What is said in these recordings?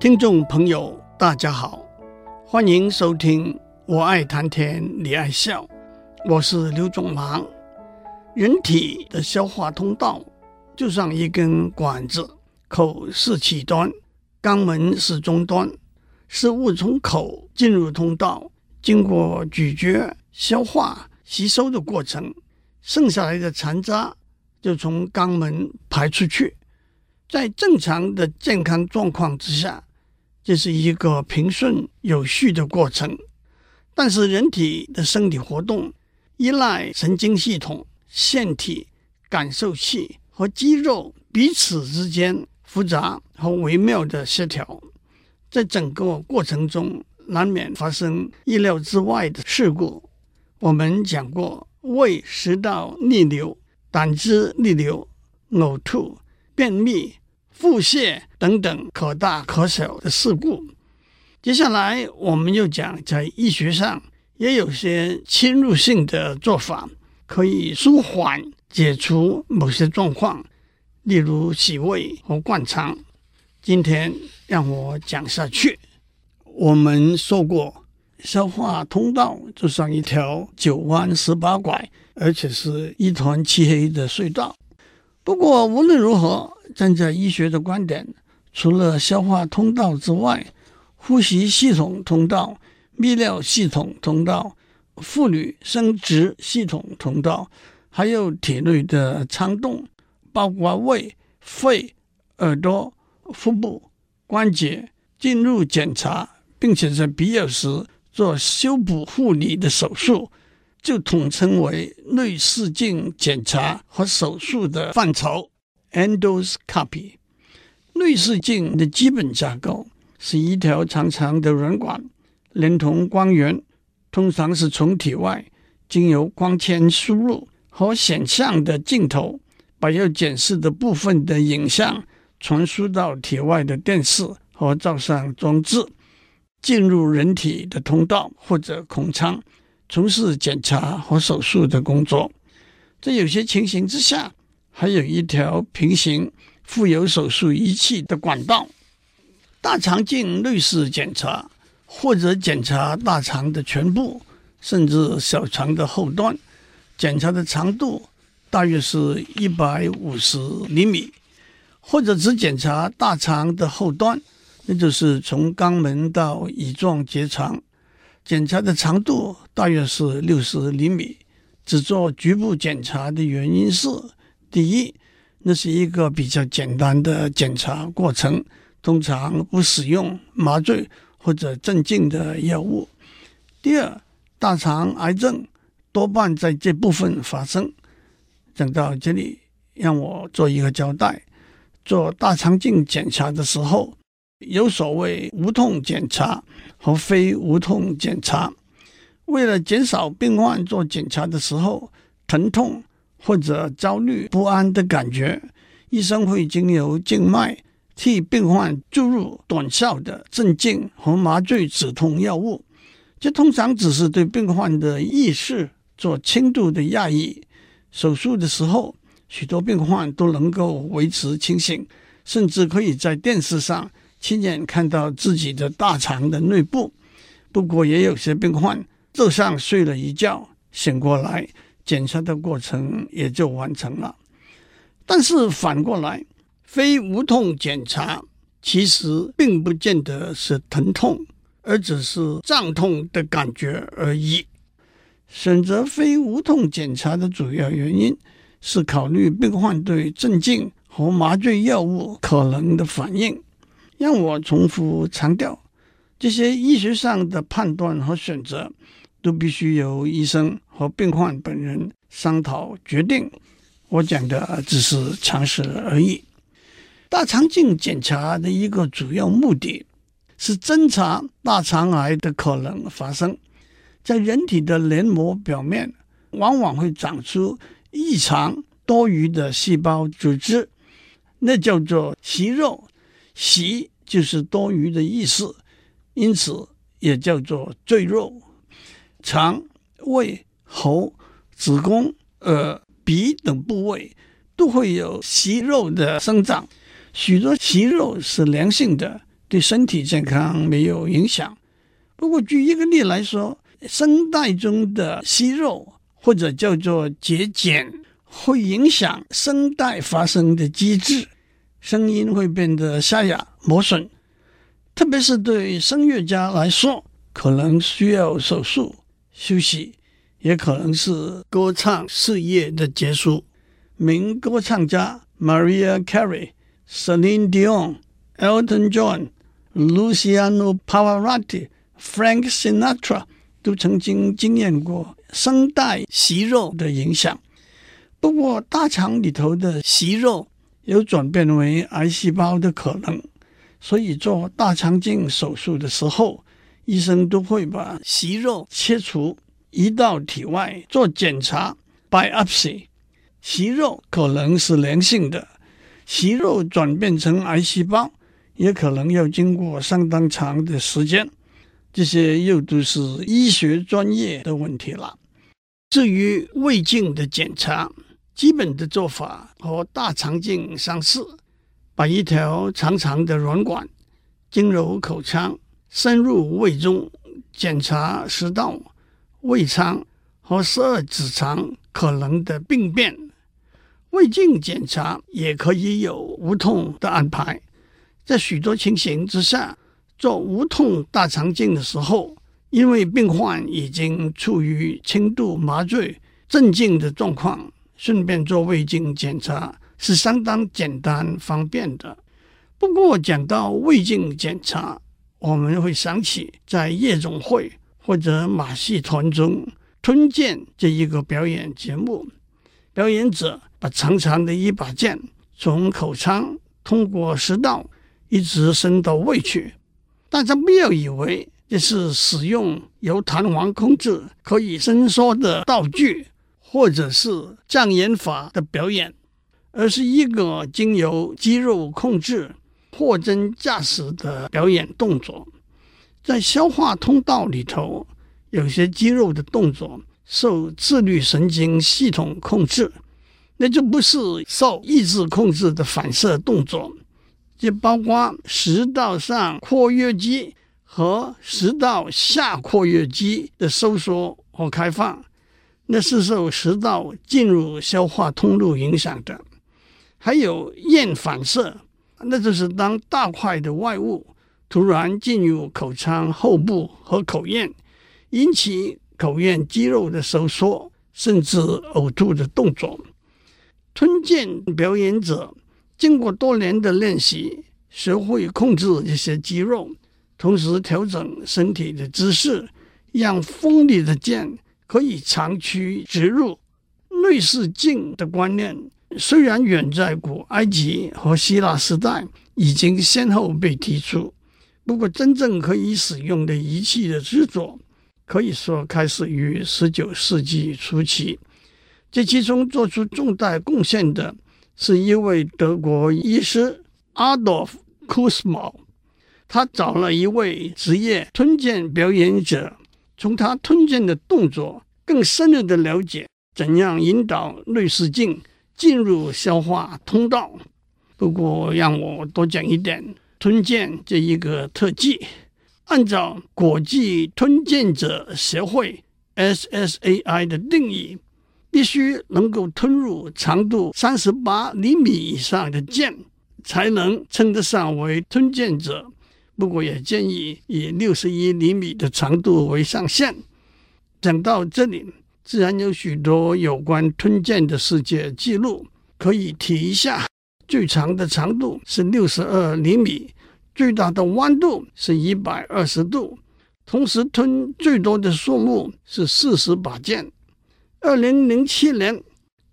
听众朋友，大家好，欢迎收听《我爱谈天，你爱笑》，我是刘总郎。人体的消化通道就像一根管子，口是起端，肛门是终端，食物从口进入通道，经过咀嚼、消化、吸收的过程，剩下来的残渣就从肛门排出去。在正常的健康状况之下，这是一个平顺有序的过程。但是人体的生理活动依赖神经系统。腺体、感受器和肌肉彼此之间复杂和微妙的协调，在整个过程中难免发生意料之外的事故。我们讲过，胃食道逆流、胆汁逆流、呕吐、便秘、腹泻等等可大可小的事故。接下来，我们又讲，在医学上也有些侵入性的做法。可以舒缓、解除某些状况，例如洗胃和灌肠。今天让我讲下去。我们说过，消化通道就像一条九弯十八拐，而且是一团漆黑的隧道。不过无论如何，站在医学的观点，除了消化通道之外，呼吸系统通道、泌尿系统通道。妇女生殖系统通道，还有体内的肠洞，包括胃、肺、耳朵、腹部、关节，进入检查，并且在必要时做修补护理的手术，就统称为内视镜检查和手术的范畴 （endoscopy）。内视镜的基本架构是一条长长的软管，连同光源。通常是从体外经由光纤输入和显像的镜头，把要检视的部分的影像传输到体外的电视和照相装置，进入人体的通道或者空腔，从事检查和手术的工作。在有些情形之下，还有一条平行附有手术仪器的管道。大肠镜内视检查。或者检查大肠的全部，甚至小肠的后端，检查的长度大约是一百五十厘米；或者只检查大肠的后端，那就是从肛门到乙状结肠，检查的长度大约是六十厘米。只做局部检查的原因是：第一，那是一个比较简单的检查过程，通常不使用麻醉。或者镇静的药物。第二，大肠癌症多半在这部分发生。讲到这里，让我做一个交代：做大肠镜检查的时候，有所谓无痛检查和非无痛检查。为了减少病患做检查的时候疼痛或者焦虑不安的感觉，医生会经由静脉。替病患注入短效的镇静和麻醉止痛药物，这通常只是对病患的意识做轻度的压抑。手术的时候，许多病患都能够维持清醒，甚至可以在电视上亲眼看到自己的大肠的内部。不过，也有些病患就像睡了一觉，醒过来，检查的过程也就完成了。但是反过来，非无痛检查其实并不见得是疼痛，而只是胀痛的感觉而已。选择非无痛检查的主要原因是考虑病患对镇静和麻醉药物可能的反应。让我重复强调，这些医学上的判断和选择都必须由医生和病患本人商讨决定。我讲的只是常识而已。大肠镜检查的一个主要目的是侦查大肠癌的可能发生。在人体的黏膜表面，往往会长出异常多余的细胞组织，那叫做息肉。息就是多余的意思，因此也叫做赘肉。肠、胃、喉、子宫、耳、鼻等部位都会有息肉的生长。许多息肉是良性的，对身体健康没有影响。不过，举一个例来说，声带中的息肉或者叫做结茧，会影响声带发声的机制，声音会变得沙哑磨损。特别是对声乐家来说，可能需要手术休息，也可能是歌唱事业的结束。名歌唱家 Maria Carey、Celine Dion、Elton John、Luciano Pavarotti、Frank Sinatra 都曾经经验过声带息肉的影响。不过，大肠里头的息肉有转变为癌细胞的可能，所以做大肠镜手术的时候，医生都会把息肉切除，移到体外做检查 （biopsy）。息肉可能是良性的，息肉转变成癌细胞，也可能要经过相当长的时间。这些又都是医学专业的问题了。至于胃镜的检查，基本的做法和大肠镜相似，把一条长长的软管经由口腔深入胃中，检查食道、胃肠和十二指肠可能的病变。胃镜检查也可以有无痛的安排，在许多情形之下，做无痛大肠镜的时候，因为病患已经处于轻度麻醉、镇静的状况，顺便做胃镜检查是相当简单方便的。不过，讲到胃镜检查，我们会想起在夜总会或者马戏团中吞剑这一个表演节目。表演者把长长的一把剑从口腔通过食道一直伸到胃去，大家不要以为这是使用由弹簧控制可以伸缩的道具，或者是障眼法的表演，而是一个经由肌肉控制、货真价实的表演动作。在消化通道里头，有些肌肉的动作。受自律神经系统控制，那就不是受意志控制的反射动作，就包括食道上括约肌和食道下括约肌的收缩和开放，那是受食道进入消化通路影响的。还有咽反射，那就是当大块的外物突然进入口腔后部和口咽，引起。口咽肌肉的收缩，甚至呕吐的动作。吞剑表演者经过多年的练习，学会控制这些肌肉，同时调整身体的姿势，让锋利的剑可以长驱直入。内视镜的观念虽然远在古埃及和希腊时代已经先后被提出，不过真正可以使用的仪器的制作。可以说开始于十九世纪初期，这其中做出重大贡献的是一位德国医师 Adolf Kussmaul，他找了一位职业吞剑表演者，从他吞剑的动作更深入的了解怎样引导内视镜进入消化通道。不过让我多讲一点吞剑这一个特技。按照国际吞剑者协会 （SSAI） 的定义，必须能够吞入长度三十八厘米以上的剑，才能称得上为吞剑者。不过，也建议以六十一厘米的长度为上限。讲到这里，自然有许多有关吞剑的世界纪录可以提一下。最长的长度是六十二厘米。最大的弯度是一百二十度，同时吞最多的数目是四十把剑。二零零七年，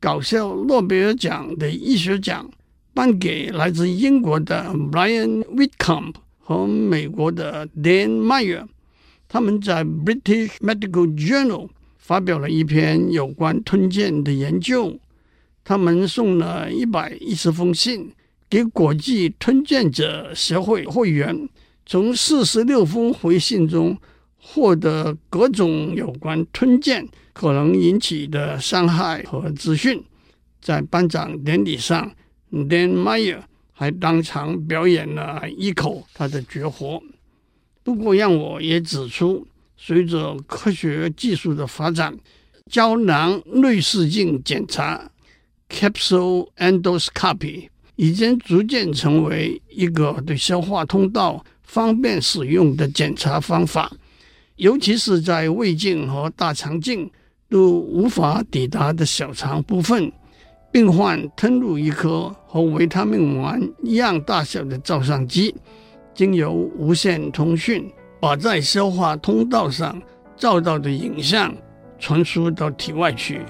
搞笑诺贝尔奖的医学奖颁给来自英国的 Brian Whitcomb 和美国的 Dan Meyer，他们在 British Medical Journal 发表了一篇有关吞剑的研究。他们送了一百一十封信。给国际吞剑者协会会员，从四十六封回信中获得各种有关吞剑可能引起的伤害和资讯。在颁奖典礼上，Dan Meyer 还当场表演了一口他的绝活。不过，让我也指出，随着科学技术的发展，胶囊内视镜检查 （capsule endoscopy） 已经逐渐成为一个对消化通道方便使用的检查方法，尤其是在胃镜和大肠镜都无法抵达的小肠部分。病患吞入一颗和维他命丸一样大小的照相机，经由无线通讯，把在消化通道上照到的影像传输到体外去。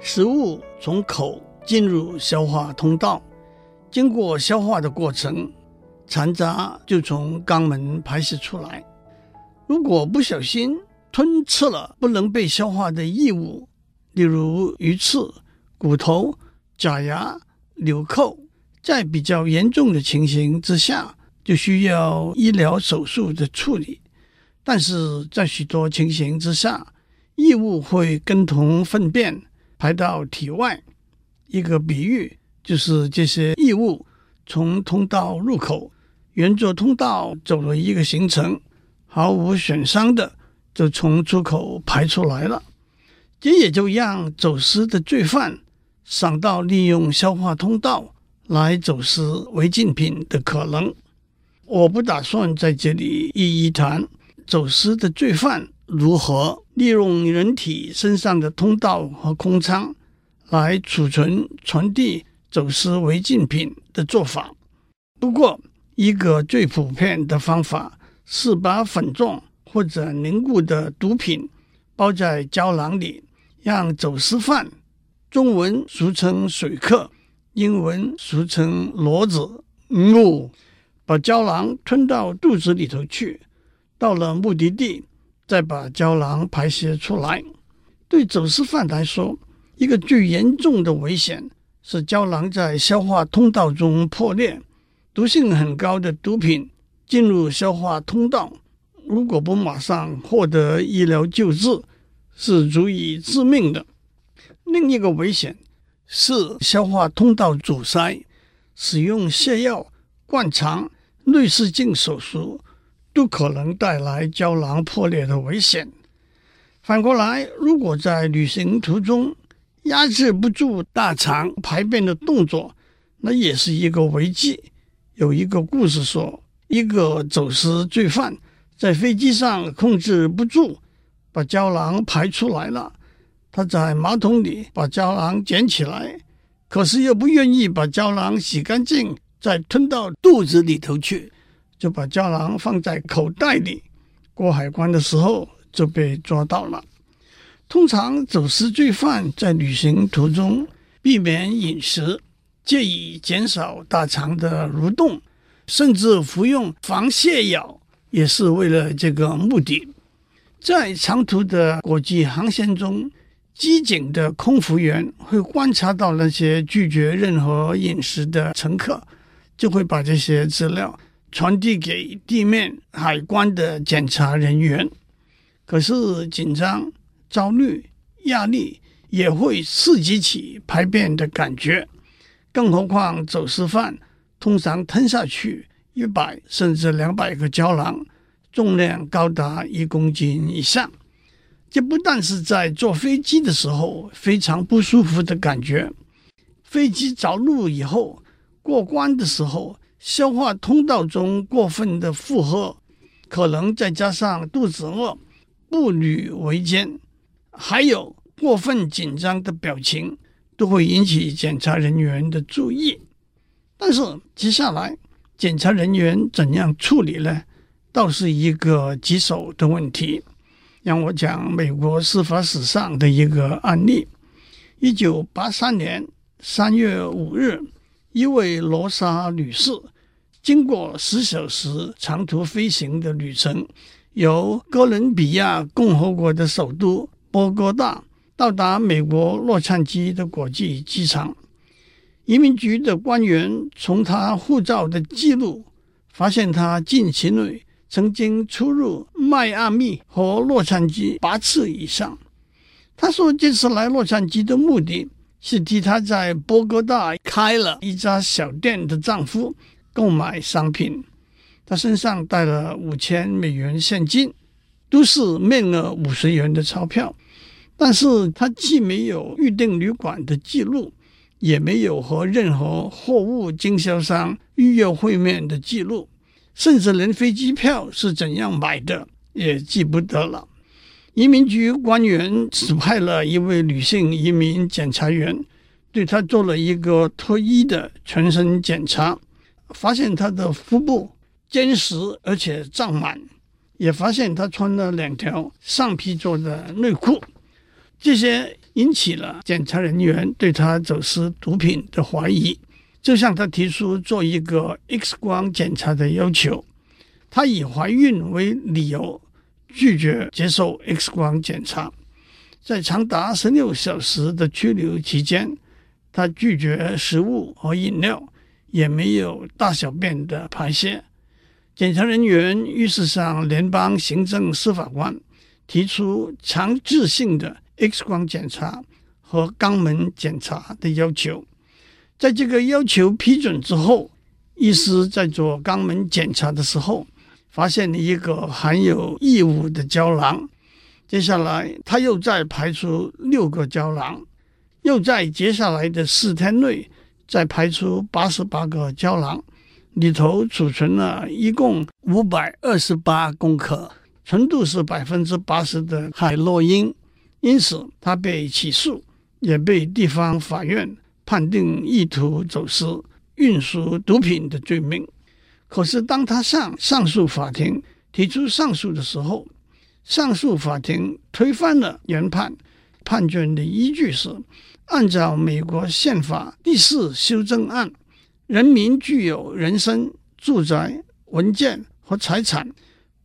食物从口进入消化通道，经过消化的过程。残渣就从肛门排泄出来。如果不小心吞吃了不能被消化的异物，例如鱼刺、骨头、假牙、纽扣，在比较严重的情形之下，就需要医疗手术的处理。但是在许多情形之下，异物会跟同粪便排到体外。一个比喻就是这些异物从通道入口。沿着通道走了一个行程，毫无损伤的就从出口排出来了。这也就让走私的罪犯想到利用消化通道来走私违禁品的可能。我不打算在这里一一谈走私的罪犯如何利用人体身上的通道和空仓来储存、传递走私违禁品的做法。不过，一个最普遍的方法是把粉状或者凝固的毒品包在胶囊里，让走私犯（中文俗称水客，英文俗称骡子）嗯，把胶囊吞到肚子里头去，到了目的地再把胶囊排泄出来。对走私犯来说，一个最严重的危险是胶囊在消化通道中破裂。毒性很高的毒品进入消化通道，如果不马上获得医疗救治，是足以致命的。另一个危险是消化通道阻塞，使用泻药、灌肠、内视镜手术都可能带来胶囊破裂的危险。反过来，如果在旅行途中压制不住大肠排便的动作，那也是一个危机。有一个故事说，一个走私罪犯在飞机上控制不住，把胶囊排出来了。他在马桶里把胶囊捡起来，可是又不愿意把胶囊洗干净，再吞到肚子里头去，就把胶囊放在口袋里。过海关的时候就被抓到了。通常走私罪犯在旅行途中避免饮食。借以减少大肠的蠕动，甚至服用防泻药，也是为了这个目的。在长途的国际航线中，机警的空服员会观察到那些拒绝任何饮食的乘客，就会把这些资料传递给地面海关的检查人员。可是紧张、焦虑、压力也会刺激起排便的感觉。更何况，走私犯通常吞下去一百甚至两百个胶囊，重量高达一公斤以上。这不但是在坐飞机的时候非常不舒服的感觉，飞机着陆以后过关的时候，消化通道中过分的负荷，可能再加上肚子饿、步履维艰，还有过分紧张的表情。都会引起检查人员的注意，但是接下来检查人员怎样处理呢？倒是一个棘手的问题。让我讲美国司法史上的一个案例：一九八三年三月五日，一位罗莎女士经过十小时长途飞行的旅程，由哥伦比亚共和国的首都波哥大。到达美国洛杉矶的国际机场，移民局的官员从他护照的记录发现，他近期内曾经出入迈阿密和洛杉矶八次以上。他说，这次来洛杉矶的目的是替他在波哥大开了一家小店的丈夫购买商品。他身上带了五千美元现金，都是面额五十元的钞票。但是他既没有预订旅馆的记录，也没有和任何货物经销商预约会面的记录，甚至连飞机票是怎样买的也记不得了。移民局官员指派了一位女性移民检查员，对他做了一个脱衣的全身检查，发现他的腹部坚实而且胀满，也发现他穿了两条上皮做的内裤。这些引起了检查人员对他走私毒品的怀疑，就向他提出做一个 X 光检查的要求。他以怀孕为理由拒绝接受 X 光检查。在长达十六小时的拘留期间，他拒绝食物和饮料，也没有大小便的排泄。检查人员于是向联邦行政司法官提出强制性的。X 光检查和肛门检查的要求，在这个要求批准之后，医师在做肛门检查的时候，发现了一个含有异物的胶囊。接下来，他又再排出六个胶囊，又在接下来的四天内再排出八十八个胶囊，里头储存了一共五百二十八公克，纯度是百分之八十的海洛因。因此，他被起诉，也被地方法院判定意图走私、运输毒品的罪名。可是，当他向上诉法庭提出上诉的时候，上诉法庭推翻了原判，判决的依据是：按照美国宪法第四修正案，人民具有人身、住宅、文件和财产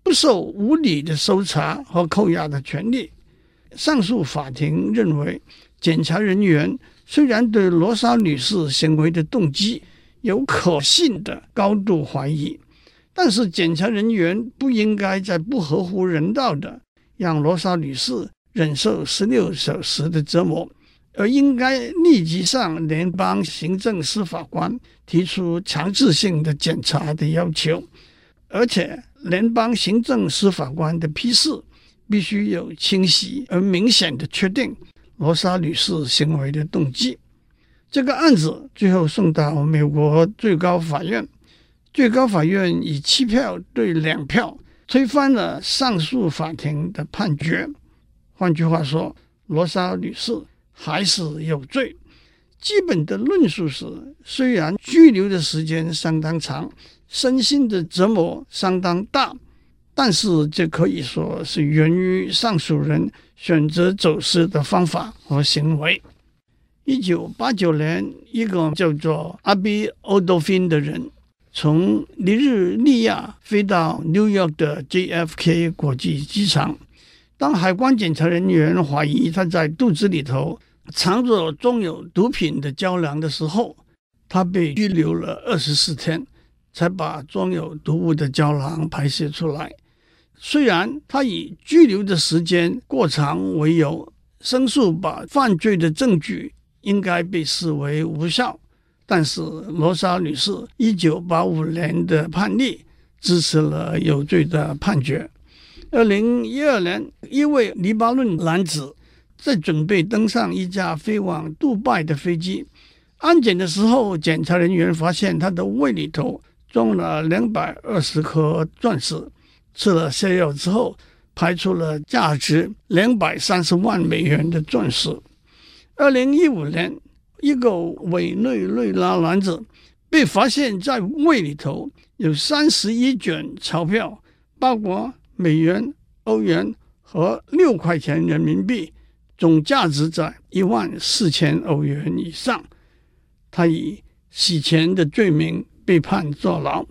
不受无理的搜查和扣押的权利。上诉法庭认为，检察人员虽然对罗莎女士行为的动机有可信的高度怀疑，但是检察人员不应该在不合乎人道的让罗莎女士忍受十六小时的折磨，而应该立即向联邦行政司法官提出强制性的检查的要求，而且联邦行政司法官的批示。必须有清晰而明显的确定罗莎女士行为的动机。这个案子最后送到美国最高法院，最高法院以七票对两票推翻了上诉法庭的判决。换句话说，罗莎女士还是有罪。基本的论述是，虽然拘留的时间相当长，身心的折磨相当大。但是，这可以说是源于上诉人选择走私的方法和行为。一九八九年，一个叫做阿比欧多芬的人从尼日利亚飞到纽约的 JFK 国际机场。当海关检查人员怀疑他在肚子里头藏着装有毒品的胶囊的时候，他被拘留了二十四天，才把装有毒物的胶囊排泄出来。虽然他以拘留的时间过长为由，申诉把犯罪的证据应该被视为无效，但是罗莎女士一九八五年的判例支持了有罪的判决。二零一二年，一位黎巴嫩男子在准备登上一架飞往杜拜的飞机，安检的时候，检查人员发现他的胃里头装了两百二十颗钻石。吃了泻药之后，排出了价值两百三十万美元的钻石。二零一五年，一个委内瑞拉男子被发现在胃里头有三十一卷钞票，包括美元、欧元和六块钱人民币，总价值在一万四千欧元以上。他以洗钱的罪名被判坐牢。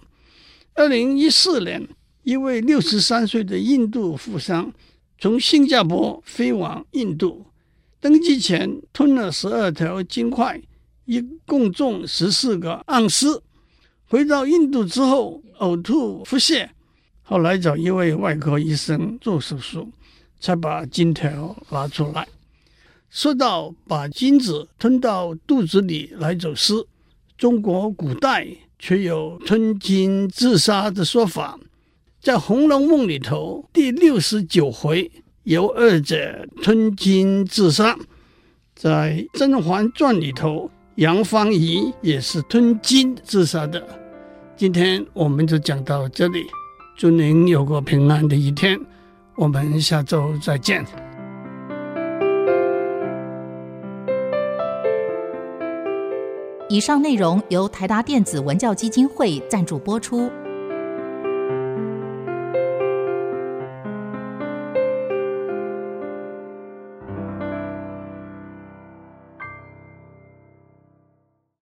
二零一四年。一位六十三岁的印度富商从新加坡飞往印度，登机前吞了十二条金块，一共重十四个盎司。回到印度之后呕吐腹泻，后来找一位外科医生做手术，才把金条拿出来。说到把金子吞到肚子里来走私，中国古代却有吞金自杀的说法。在《红楼梦》里头第六十九回，由二者吞金自杀。在《甄嬛传》里头，杨芳仪也是吞金自杀的。今天我们就讲到这里。祝您有个平安的一天，我们下周再见。以上内容由台达电子文教基金会赞助播出。